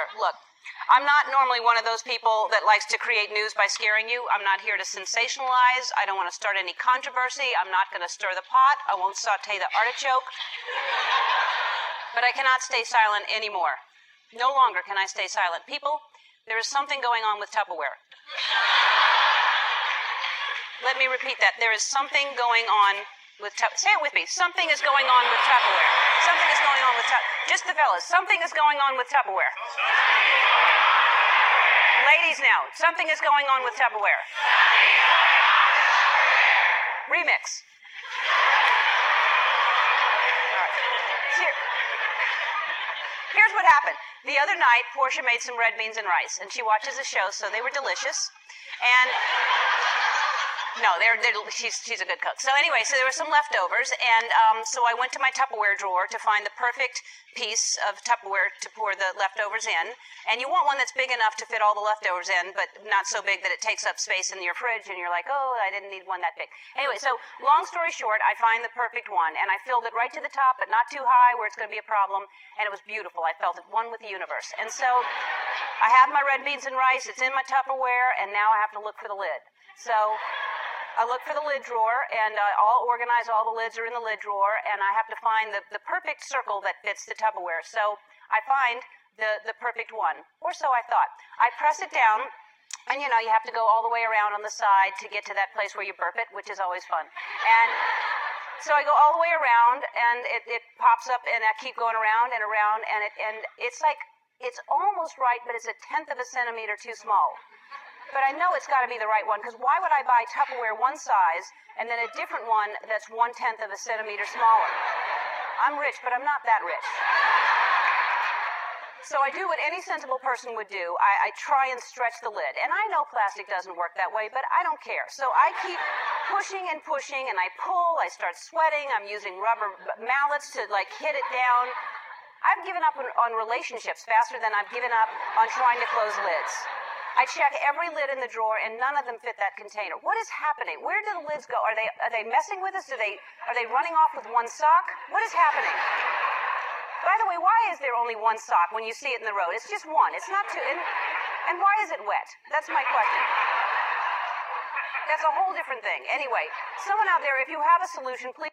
Sure, look. I'm not normally one of those people that likes to create news by scaring you. I'm not here to sensationalize. I don't want to start any controversy. I'm not going to stir the pot. I won't saute the artichoke. But I cannot stay silent anymore. No longer can I stay silent. People, there is something going on with Tupperware. Let me repeat that. There is something going on with Tupperware. Say it with me. Something is going on with Tupperware. Something is going on with Tupperware. Just the fellas. Something is going on with Tupperware. Ladies now. Something is going on with Tupperware. Remix. Here's what happened. The other night, Portia made some red beans and rice, and she watches the show, so they were delicious. And no, they're, they're, she's, she's a good cook. So anyway, so there were some leftovers, and um, so I went to my Tupperware drawer to find the perfect piece of Tupperware to pour the leftovers in. And you want one that's big enough to fit all the leftovers in, but not so big that it takes up space in your fridge, and you're like, oh, I didn't need one that big. Anyway, so long story short, I find the perfect one, and I filled it right to the top, but not too high where it's going to be a problem, and it was beautiful. I felt it one with the universe. And so I have my red beans and rice, it's in my Tupperware, and now I have to look for the lid. So I look for the lid drawer, and uh, I'll organize all the lids are in the lid drawer, and I have to find the, the perfect circle that fits the Tupperware. So I find the, the perfect one, or so I thought. I press it down, and you know, you have to go all the way around on the side to get to that place where you burp it, which is always fun. And so I go all the way around, and it, it pops up, and I keep going around and around, and it and it's like it's almost right, but it's a tenth of a centimeter too small but I know it's got to be the right one because why would I buy Tupperware one size and then a different one that's one tenth of a centimeter smaller? I'm rich, but I'm not that rich. So I do what any sensible person would do. I, I, try and stretch the lid. And I know plastic doesn't work that way, but I don't care. So I keep pushing and pushing, and I pull. I start sweating. I'm using rubber mallets to like hit it down. I've given up on, on relationships faster than I've given up on trying to close lids. I check every lid in the drawer, and none of them fit that container. What is happening? Where do the lids go? Are they are they messing with us? Do they are they running off with one sock? What is happening? By the way, why is there only one sock when you see it in the road? It's just one. It's not two. And, and why is it wet? That's my question. That's a whole different thing. Anyway, someone out there, if you have a solution, please.